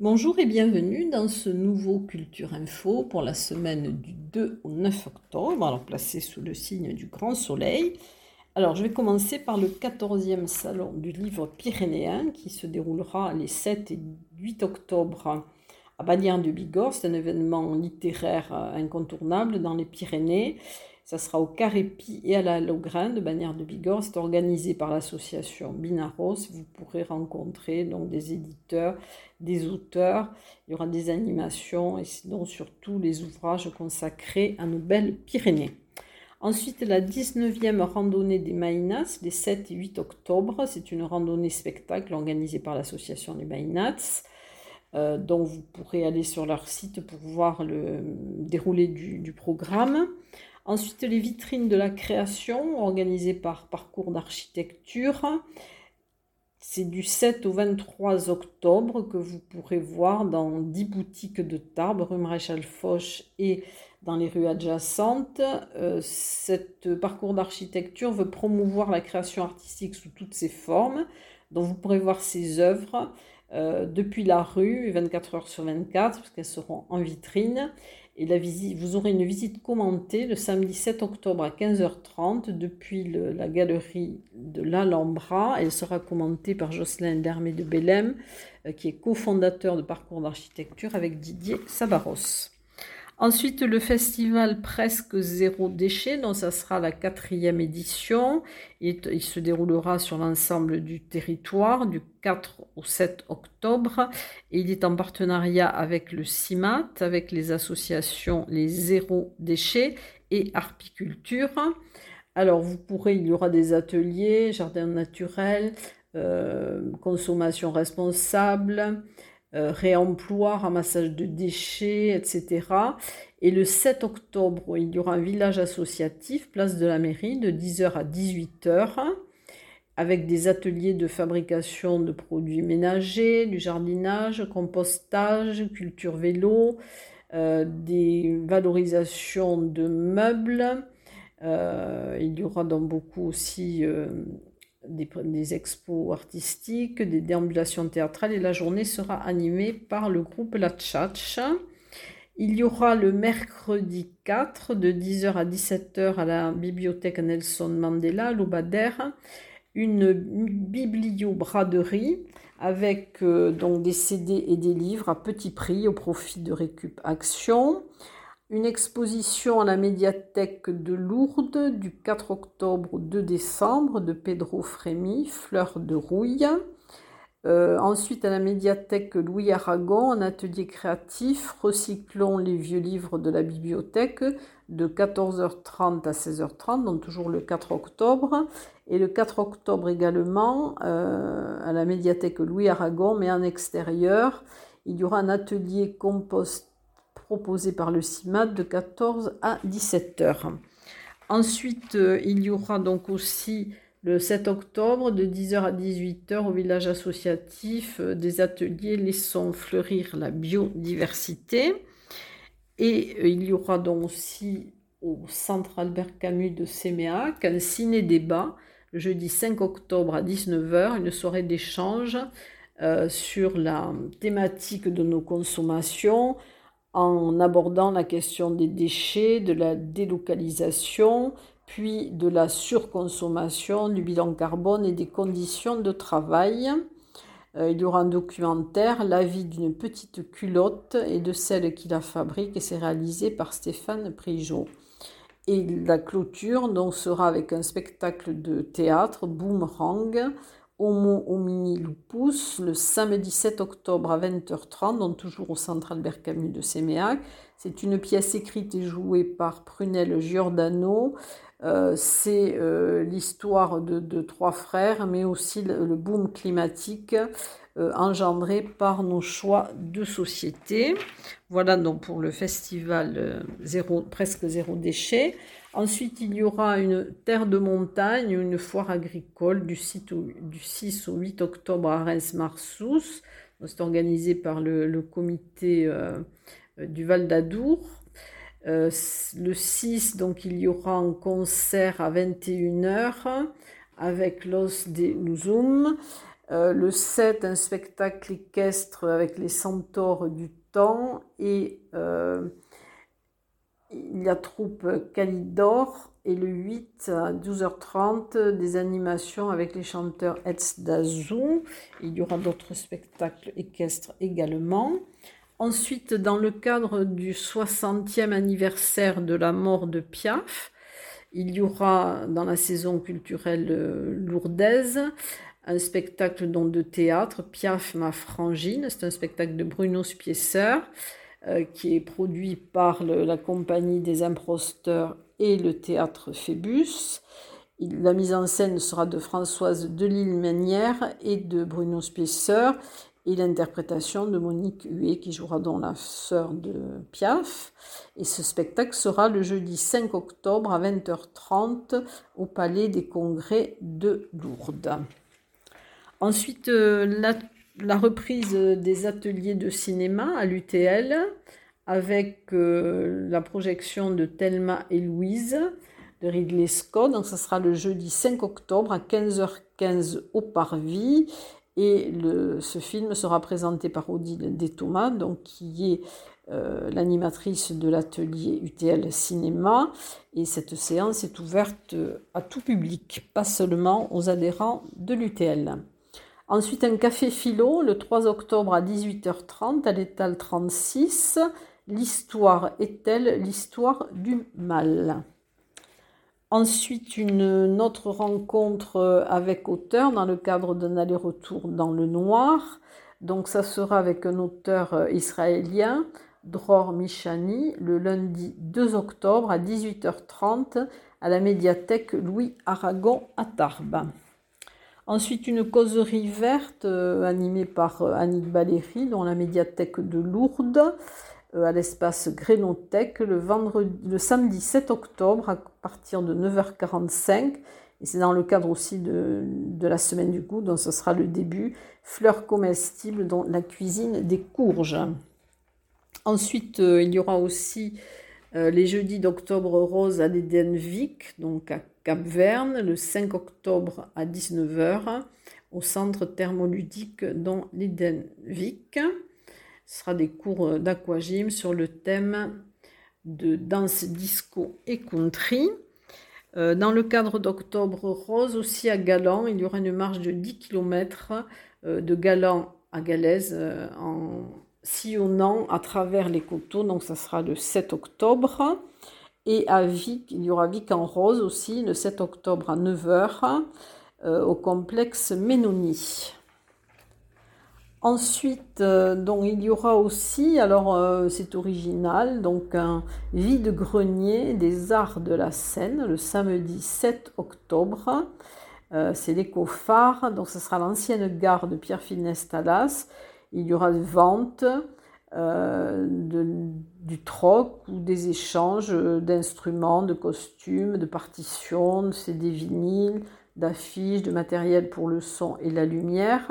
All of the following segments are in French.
Bonjour et bienvenue dans ce nouveau Culture Info pour la semaine du 2 au 9 octobre, alors placé sous le signe du grand soleil. Alors je vais commencer par le 14e salon du livre pyrénéen qui se déroulera les 7 et 8 octobre à Bagnères de Bigorre. C'est un événement littéraire incontournable dans les Pyrénées. Ça sera au Carépi et à la Logrin de Bagnères de Bigorre. C'est organisé par l'association Binaros. Vous pourrez rencontrer donc des éditeurs, des auteurs. Il y aura des animations et surtout les ouvrages consacrés à nos belles Pyrénées. Ensuite, la 19e randonnée des Maïnats, les 7 et 8 octobre. C'est une randonnée spectacle organisée par l'association des Maïnats. Euh, dont vous pourrez aller sur leur site pour voir le déroulé du programme. Ensuite, les vitrines de la création organisées par Parcours d'architecture. C'est du 7 au 23 octobre que vous pourrez voir dans 10 boutiques de Tarbes, rue Maréchal Foch et dans les rues adjacentes. Euh, cet parcours d'architecture veut promouvoir la création artistique sous toutes ses formes. Donc vous pourrez voir ses œuvres euh, depuis la rue, 24 heures sur 24, parce qu'elles seront en vitrine. Et la visite, vous aurez une visite commentée le samedi 7 octobre à 15h30 depuis la galerie de l'Alhambra. Elle sera commentée par Jocelyn Dermé de Bellem, euh, qui est cofondateur de Parcours d'architecture avec Didier Sabaros. Ensuite, le festival Presque Zéro Déchet, dont ça sera la quatrième édition. Il, se déroulera sur l'ensemble du territoire du 4 au 7 octobre. Il est en partenariat avec le CIMAT, avec les associations Les Zéro Déchets et Arpiculture. Alors, vous pourrez, il y aura des ateliers, jardin naturel, euh, consommation responsable, euh, réemploi, ramassage de déchets, etc. Et le 7 octobre, il y aura un village associatif, place de la mairie, de 10h à 18h, avec des ateliers de fabrication de produits ménagers, du jardinage, compostage, culture vélo, euh, des valorisations de meubles. Euh, il y aura donc beaucoup aussi des, expos artistiques, des déambulations théâtrales et la journée sera animée par le groupe La Tchatch. Il y aura le mercredi 4 de 10h à 17h à la bibliothèque Nelson Mandela, à Lobader, une bibliobraderie avec euh, donc des CD et des livres à petit prix au profit de Récup Action une exposition à la médiathèque de Lourdes du 4 octobre au 2 décembre de Pedro Frémy, Fleurs de rouille. Euh, ensuite, à la médiathèque Louis Aragon, un atelier créatif, recyclons les vieux livres de la bibliothèque de 14h30 à 16h30, donc toujours le 4 octobre. Et le 4 octobre également, euh, à la médiathèque Louis Aragon, mais en extérieur, il y aura un atelier compost proposé par le CIMAT de 14 à 17 heures. Ensuite, euh, il y aura donc aussi le 7 octobre de 10h à 18h au village associatif euh, des ateliers Laissons fleurir la biodiversité. Et euh, il y aura donc aussi au centre Albert Camus de Séméac un ciné-débat le jeudi 5 octobre à 19h, une soirée d'échange sur la thématique de nos consommations, en abordant la question des déchets, de la délocalisation, puis de la surconsommation, du bilan carbone et des conditions de travail. Euh, il y aura un documentaire, La vie d'une petite culotte et de celle qui la fabrique, et c'est réalisé par Stéphane Prigeot. Et la clôture donc, sera avec un spectacle de théâtre, Boomerang, Homo homini lupus le samedi 7 octobre à 20h30, donc toujours au centre Albert Camus de Séméac. C'est une pièce écrite et jouée par Prunel Giordano. Euh, c'est euh, l'histoire de, trois frères, mais aussi le, boom climatique euh, engendré par nos choix de société. Voilà donc pour le festival zéro, presque zéro déchet. Ensuite, il y aura une terre de montagne, une foire agricole du, 6 au 8 octobre à Reims-Marsous. C'est organisé par le, comité euh, du Val d'Adour. Euh, le 6, donc, il y aura un concert à 21h avec Los de Luzum. Euh, le 7, un spectacle équestre avec les centaures du temps. Et euh, la troupe Calidor. Et le 8, à 12h30, des animations avec les chanteurs Etz Dazou. Il y aura d'autres spectacles équestres également. Ensuite, dans le cadre du 60e anniversaire de la mort de Piaf, il y aura dans la saison culturelle euh, lourdaise un spectacle de théâtre, Piaf ma frangine. C'est un spectacle de Bruno Spiesser euh, qui est produit par la compagnie des imposteurs et le théâtre Phébus. la mise en scène sera de Françoise Delisle-Ménière et de Bruno Spiesser et l'interprétation de Monique Huet qui jouera dans la sœur de Piaf. Et ce spectacle sera le jeudi 5 octobre à 20h30 au Palais des Congrès de Lourdes. Ensuite, euh, la, reprise des ateliers de cinéma à l'UTL avec euh, la projection de Thelma et Louise de Ridley Scott. Donc, ça sera le jeudi 5 octobre à 15h15 au Parvis. Et ce film sera présenté par Odile Déthomas, donc qui est euh, l'animatrice de l'atelier UTL Cinéma. Et cette séance est ouverte à tout public, pas seulement aux adhérents de l'UTL. Ensuite, un café philo le 3 octobre à 18h30 à l'étal 36. L'histoire est-elle l'histoire du mal? Ensuite, une, autre rencontre avec auteur dans le cadre d'un aller-retour dans le noir. Donc, ça sera avec un auteur israélien, Dror Michani, le lundi 2 octobre à 18h30 à la médiathèque Louis Aragon à Tarbes. Ensuite, une causerie verte euh, animée par Annick Baléry dans la médiathèque de Lourdes. Euh, à l'espace Grénothèque le, vendredi, le samedi 7 octobre à partir de 9h45. Et c'est dans le cadre aussi de, la semaine du goût, donc ce sera le début. Fleurs comestibles dans la cuisine des courges. Ensuite, euh, il y aura aussi euh, les jeudis d'octobre rose à l'Edenvik, donc à Cap-Verne, le 5 octobre à 19h, au centre thermoludique dans l'Edenvik. Ce sera des cours euh, d'aquagym sur le thème de danse disco et country. Euh, dans le cadre d'Octobre Rose, aussi à Galan, il y aura une marche de 10 km euh, de Galan à Galaise en sillonnant à travers les coteaux. Donc ça sera le 7 octobre. Et à Vic, il y aura Vic en Rose aussi, le 7 octobre à 9h, au complexe Ménonie. Ensuite, euh, donc, il y aura aussi, alors euh, c'est original, donc un vide-grenier des arts de la Seine le samedi 7 octobre. Euh, c'est l'éco-phare, donc ce sera l'ancienne gare de Pierre Finestalas. Il y aura des ventes, du troc ou des échanges d'instruments, de costumes, de partitions, de CD vinyles, d'affiches, de matériel pour le son et la lumière.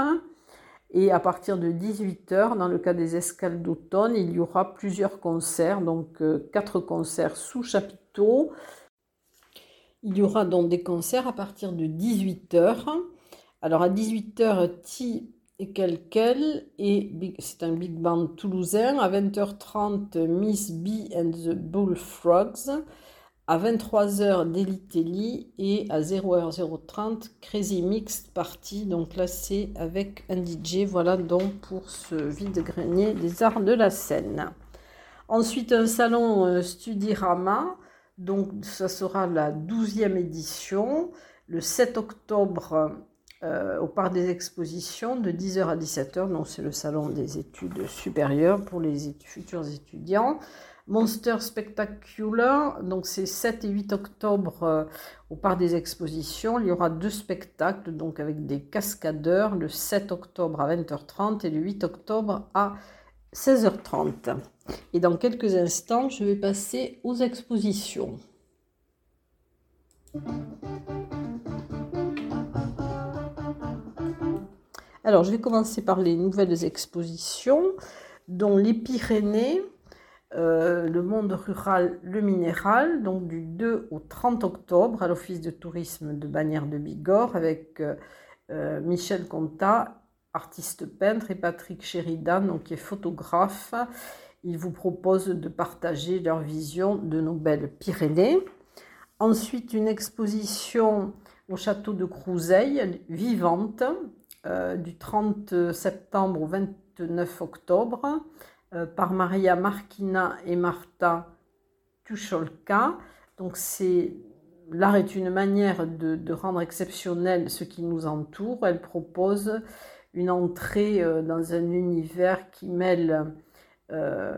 Et à partir de 18h, dans le cas des escales d'automne, il y aura plusieurs concerts, donc euh, quatre concerts sous chapiteau. Il y aura donc des concerts à partir de 18h. Alors à 18h, Ti et Kelkel, et c'est un big band toulousain. À 20h30, Miss B and the Bullfrogs à 23h Delitelli et à 0h030 Crazy Mixed Party. Donc là c'est avec un DJ. Voilà donc pour ce vide-grenier des arts de la scène. Ensuite un salon euh, Studirama. Donc ça sera la 12e édition le 7 octobre euh, au parc des expositions de 10h à 17h. Donc c'est le salon des études supérieures pour les futurs étudiants. Monster Spectacular, donc c'est 7 et 8 octobre euh, au Parc des Expositions. Il y aura deux spectacles, donc avec des cascadeurs, le 7 octobre à 20h30 et le 8 octobre à 16h30. Et dans quelques instants, je vais passer aux expositions. Alors, je vais commencer par les nouvelles expositions, dont les Pyrénées, euh, le monde rural, le minéral, donc du 2 au 30 octobre à l'Office de tourisme de Bagnères de Bigorre avec euh, Michel Conta, artiste peintre, et Patrick Sheridan, donc, qui est photographe. Ils vous proposent de partager leur vision de nos belles Pyrénées. Ensuite, une exposition au château de Crouseille, vivante, du 30 septembre au 29 octobre, par Maria Marquina et Marta Tucholka. Donc, c'est l'art est une manière de, rendre exceptionnel ce qui nous entoure. Elle propose une entrée euh, dans un univers qui mêle euh,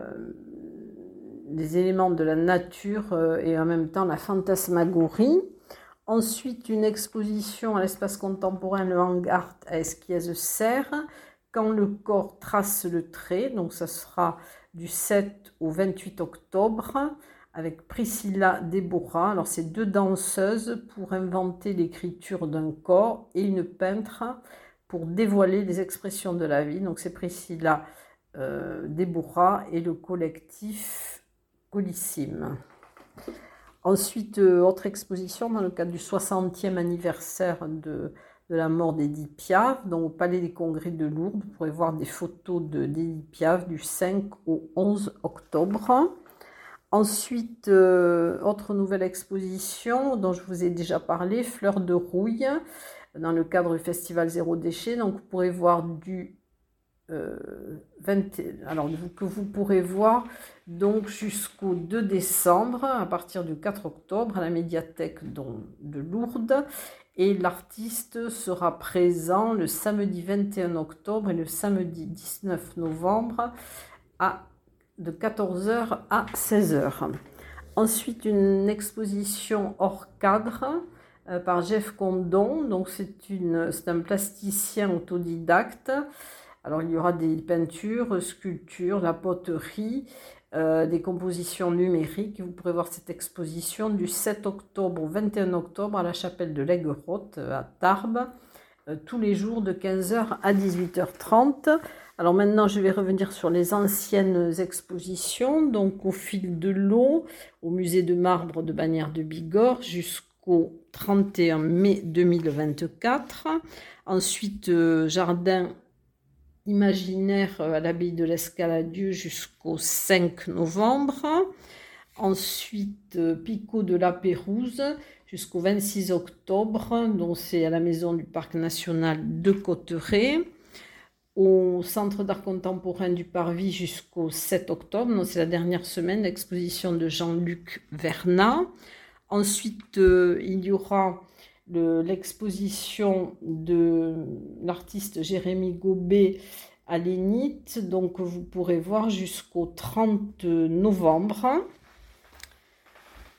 les éléments de la nature euh, et en même temps la fantasmagorie. Ensuite, une exposition à l'espace contemporain Le Hangart à Esquiez-Serre, quand le corps trace le trait. Donc, ça sera du 7 au 28 octobre avec Priscilla Deborah. Alors, c'est deux danseuses pour inventer l'écriture d'un corps et une peintre pour dévoiler les expressions de la vie. Donc, c'est Priscilla euh, et le collectif Colissime. Ensuite, euh, autre exposition dans le cadre du 60e anniversaire de, la mort d'Edith Piaf, donc au Palais des Congrès de Lourdes. Vous pourrez voir des photos d'Edith Piaf du 5 au 11 octobre. Ensuite, euh, autre nouvelle exposition dont je vous ai déjà parlé, Fleurs de rouille, dans le cadre du festival Zéro Déchet. Donc, vous pourrez voir du 20, euh, alors que vous pourrez voir donc jusqu'au 2 décembre, à partir du 4 octobre, à la médiathèque de Lourdes. Et l'artiste sera présent le samedi 21 octobre et le samedi 19 novembre à de 14h à 16h. Ensuite, une exposition hors cadre euh, par Jeff Condon. C'est un plasticien autodidacte. Alors, il y aura des peintures, sculptures, la poterie, euh, des compositions numériques. Vous pourrez voir cette exposition du 7 octobre au 21 octobre à la chapelle de l'Aiguerotte euh, à Tarbes, tous les jours de 15h à 18h30. Alors maintenant, je vais revenir sur les anciennes expositions. Donc au fil de l'eau, au musée de marbre de Bagnères de Bigorre jusqu'au 31 mai 2024. Ensuite, euh, jardin imaginaire euh, à l'abbaye de l'Escaladieu jusqu'au 5 novembre. Ensuite, euh, Picot de la Pérouse jusqu'au 26 octobre, dont c'est à la maison du Parc national de Cotteret au Centre d'art contemporain du Parvis jusqu'au 7 octobre. C'est la dernière semaine d'exposition de Jean-Luc Vernat. Ensuite, euh, il y aura l'exposition de l'artiste Jérémy Gobet à l'Énith. Donc, vous pourrez voir jusqu'au 30 novembre.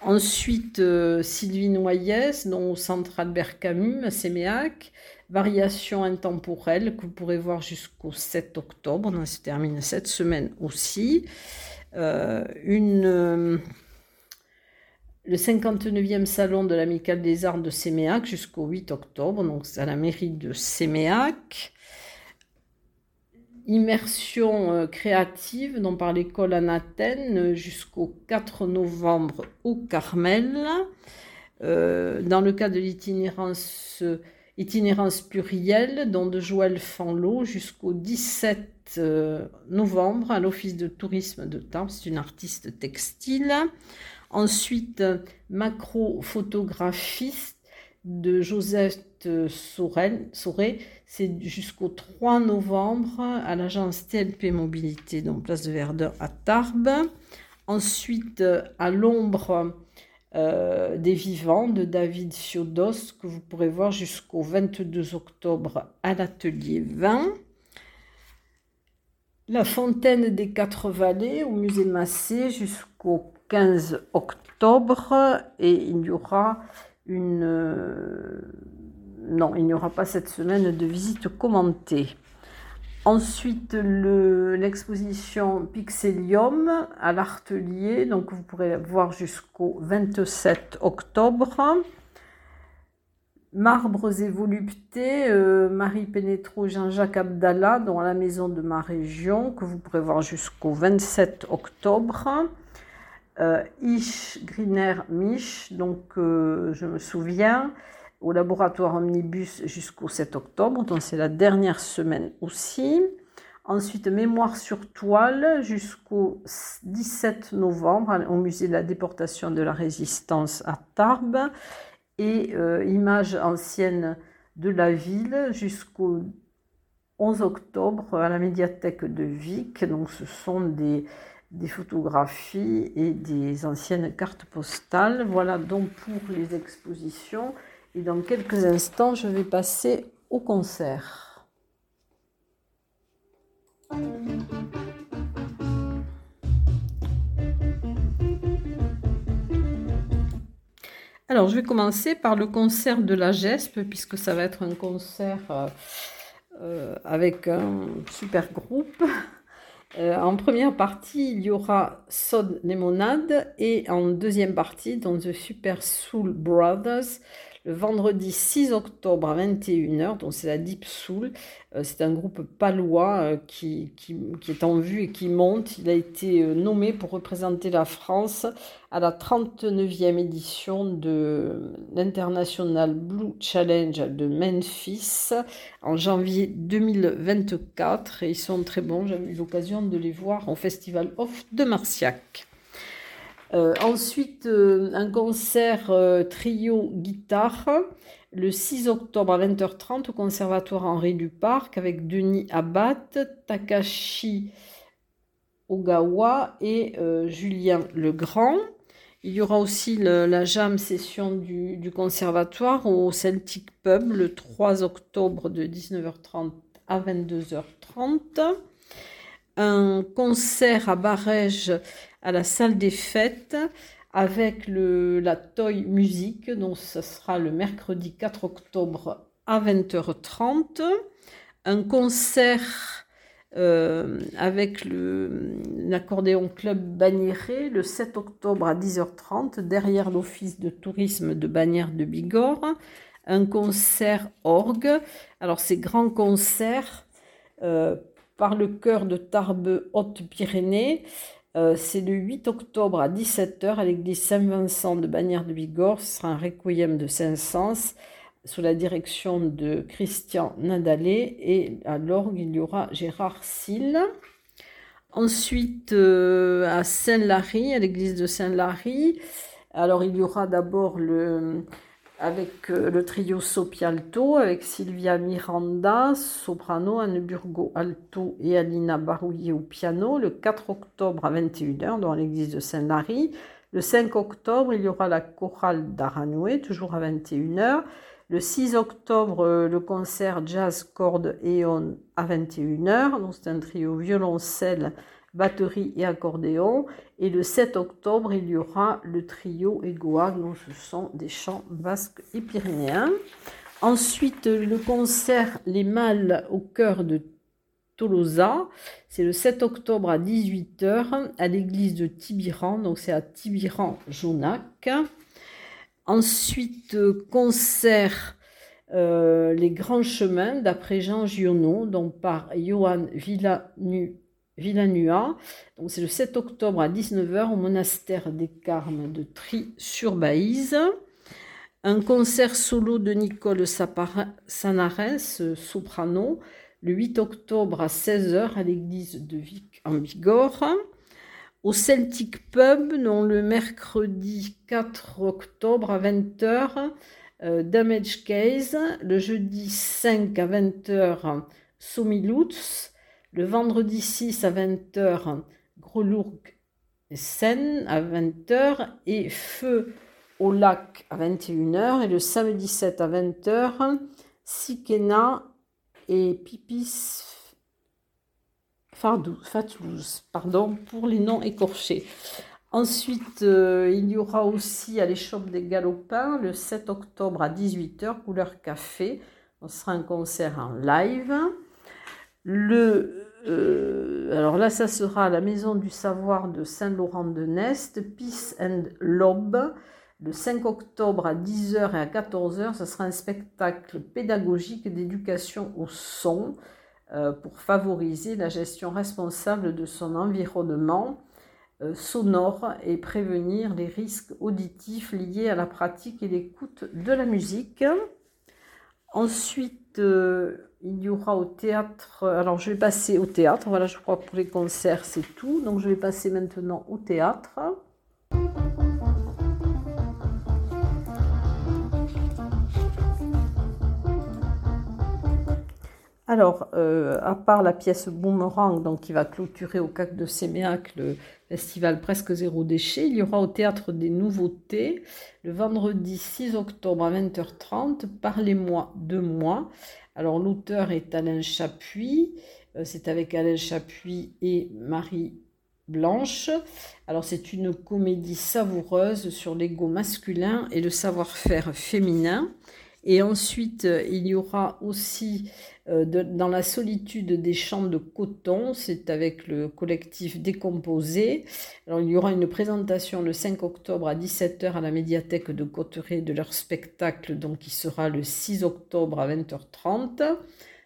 Ensuite, euh, Sylvie Noyès, au Centre Albert Camus à Séméac. Variation intemporelle que vous pourrez voir jusqu'au 7 octobre. Donc, se termine cette semaine aussi. Euh, une, euh, le 59e salon de l'Amicale des Arts de Séméac jusqu'au 8 octobre. Donc, à la mairie de Séméac immersion euh, créative donc par l'école Anathène jusqu'au 4 novembre au Carmel. dans le cas de l'itinérance Itinérance plurielle, dont de Joël Fanlot jusqu'au 17 euh, novembre à l'Office de tourisme de Tarbes. C'est une artiste textile. Ensuite, macro-photographiste de Joseph Sorel, c'est jusqu'au 3 novembre à l'agence TLP Mobilité, donc place de Verdun à Tarbes. Ensuite, à l'ombre, euh, des vivants de David Siodos que vous pourrez voir jusqu'au 22 octobre à l'atelier 20. La fontaine des quatre vallées au musée Massé jusqu'au 15 octobre et il y aura une euh, non il n'y aura pas cette semaine de visite commentée Ensuite, l'exposition Pixelium à l'Artelier, donc vous pourrez voir jusqu'au 27 octobre. Marbres et voluptés, euh, Marie Pénétro, Jean-Jacques Abdallah, dans la maison de ma région, que vous pourrez voir jusqu'au 27 octobre. Euh, Ish Griner Mich, donc euh, je me souviens, au laboratoire Omnibus jusqu'au 7 octobre, donc c'est la dernière semaine aussi. Ensuite, mémoire sur toile jusqu'au 17 novembre au musée de la déportation de la résistance à Tarbes et euh, images anciennes de la ville jusqu'au 11 octobre à la médiathèque de Vic. Donc ce sont des, des photographies et des anciennes cartes postales. Voilà donc pour les expositions. Et dans quelques instants, je vais passer au concert. Alors, je vais commencer par le concert de la GESP, puisque ça va être un concert euh, euh, avec un super groupe. Euh, en première partie, il y aura Sod Lemonade et en deuxième partie, dans The Super Soul Brothers, le vendredi 6 octobre à 21h, donc c'est la Deep Soul. Euh, c'est un groupe palois euh, qui, est en vue et qui monte. Il a été euh, nommé pour représenter la France à la 39e édition de l'International Blue Challenge de Memphis en janvier 2024. Et ils sont très bons. J'ai eu l'occasion de les voir au Festival Off de Marciac. Euh, ensuite, euh, un concert euh, trio guitare le 6 octobre à 20h30 au Conservatoire Henri Duparc avec Denis Abbat, Takashi Ogawa et Julien Legrand. Il y aura aussi la jam session du, du, conservatoire au Celtic Pub le 3 octobre de 19h30 à 22h30. Un concert à Barège à la salle des fêtes avec le, la Toy Music. Donc, ce sera le mercredi 4 octobre à 20h30. Un concert euh, avec l'accordéon Club Bagnéré le 7 octobre à 10h30 derrière l'office de tourisme de Bagnères de Bigorre. Un concert orgue. Alors, ces grands concerts euh, par le chœur de Tarbes Haute-Pyrénées euh, c'est le 8 octobre à 17h à l'église Saint-Vincent de Bagnères de Bigorre. Ce sera un requiem de Saint-Saëns sous la direction de Christian Nadalé. Et à l'orgue, il y aura Gérard Sille. Ensuite, euh, à Saint-Lary, à l'église de Saint-Lary, alors il y aura d'abord le, avec euh, le trio Sopialto, avec Sylvia Miranda, soprano, Anne Burgo alto et Alina Barouillet au piano, le 4 octobre à 21h dans l'église de Saint-Lary. Le 5 octobre, il y aura la chorale d'Aranoué, toujours à 21h. Le 6 octobre, euh, le concert jazz corde Eon à 21h. Donc c'est un trio violoncelle, batterie et accordéon. Et le 7 octobre, il y aura le trio Egoa, dont ce sont des chants basques et pyrénéens. Ensuite, le concert Les Mâles au cœur de Tolosa, c'est le 7 octobre à 18h à l'église de Tibiran, donc c'est à Tibiran-Jonac. Ensuite, concert euh, Les Grands Chemins d'après Jean Giono, donc par Johan Villanu Villanua. Donc c'est le 7 octobre à 19h au monastère des Carmes de Tri-sur-Baïse. Un concert solo de Nicole Sanares, soprano, le 8 octobre à 16h à l'église de Vic en Bigorre. Au Celtic Pub, non, le mercredi 4 octobre à 20h, euh, Damage Case. Le jeudi 5 à 20h, Somilutz le vendredi 6 à 20h, Grolourg Seine à 20h et Feu au lac à 21h et le samedi 7 à 20h, Sikena et Pipis Fatlouz, pardon pour les noms écorchés. Ensuite, euh, il y aura aussi à l'échoppe des Galopins le 7 octobre à 18h, couleur café. Ce sera un concert en live. Euh, alors là, ça sera la Maison du Savoir de Saint-Laurent-de-Nest, Peace and Lob, le 5 octobre à 10h et à 14h. Ce sera un spectacle pédagogique d'éducation au son euh, pour favoriser la gestion responsable de son environnement. euh, sonore et prévenir les risques auditifs liés à la pratique et l'écoute de la musique. Ensuite, il y aura au théâtre, alors je vais passer au théâtre, voilà je crois que pour les concerts c'est tout, donc je vais passer maintenant au théâtre. Alors, euh, à part la pièce Boomerang, donc, qui va clôturer au CAC de Séméac le festival Presque Zéro Déchet, il y aura au Théâtre des Nouveautés le vendredi 6 octobre à 20h30, Parlez-moi de moi. Alors, l'auteur est Alain Chapuis, euh, c'est avec Alain Chapuis et Marie Blanche. Alors, c'est une comédie savoureuse sur l'ego masculin et le savoir-faire féminin. Et ensuite, euh, il y aura aussi euh, dans la solitude des champs de coton, c'est avec le collectif Décomposé. Alors, il y aura une présentation le 5 octobre à 17h à la médiathèque de Cotteret de leur spectacle, donc qui sera le 6 octobre à 20h30.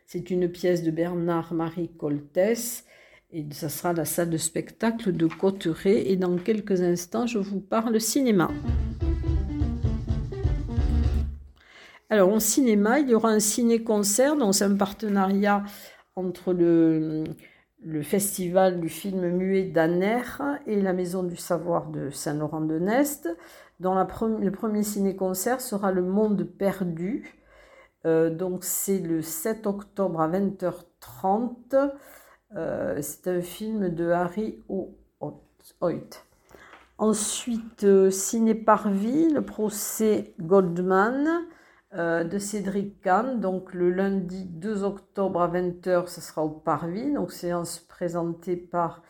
C'est une pièce de Bernard-Marie Coltès. Et ça sera la salle de spectacle de Cotteret. Et dans quelques instants, je vous parle cinéma. Alors, en cinéma, il y aura un ciné-concert, donc c'est un partenariat entre le, festival du film muet d'Aner et la Maison du Savoir de Saint-Laurent-de-Nest. La le premier ciné-concert sera Le Monde perdu. Euh, donc, c'est le 7 octobre à 20h30. Euh, c'est un film de Harry Hoyt. Ensuite, euh, Ciné Parvis, le procès Goldman. Euh, de Cédric Kahn. Donc le lundi 2 octobre à 20h, ce sera au Parvis. Donc séance présentée par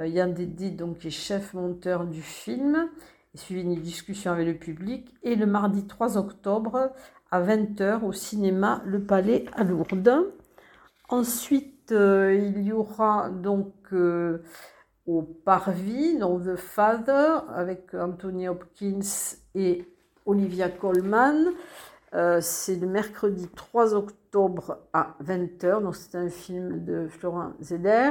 euh, Yann Dédé, donc qui est chef monteur du film, et suivi d'une discussion avec le public. Et le mardi 3 octobre à 20h au cinéma Le Palais à Lourdes. Ensuite, euh, il y aura donc au Parvis, donc The Father, avec Anthony Hopkins et Olivia Colman. Euh, c'est le mercredi 3 octobre à 20h, donc c'est un film de Florent Zeder.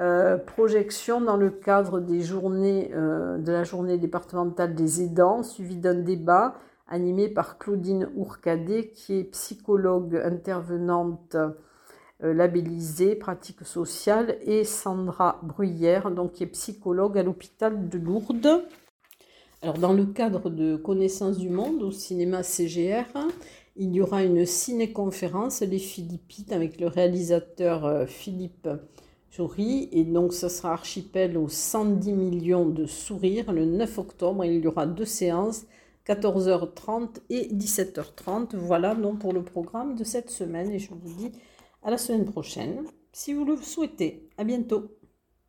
Euh, projection dans le cadre des journées, euh, de la journée départementale des aidants, suivi d'un débat animé par Claudine Ourcadet, qui est psychologue intervenante labellisée, pratique sociale, et Sandra Bruyère, donc qui est psychologue à l'hôpital de Lourdes. Alors, dans le cadre de Connaissance du Monde au cinéma CGR, il y aura une ciné-conférence, Les Philippites, avec le réalisateur euh, Philippe Jory. Et donc, ce sera archipel aux 110 millions de sourires le 9 octobre. il y aura deux séances, 14h30 et 17h30. Voilà donc pour le programme de cette semaine. Et je vous dis à la semaine prochaine, si vous le souhaitez. À bientôt.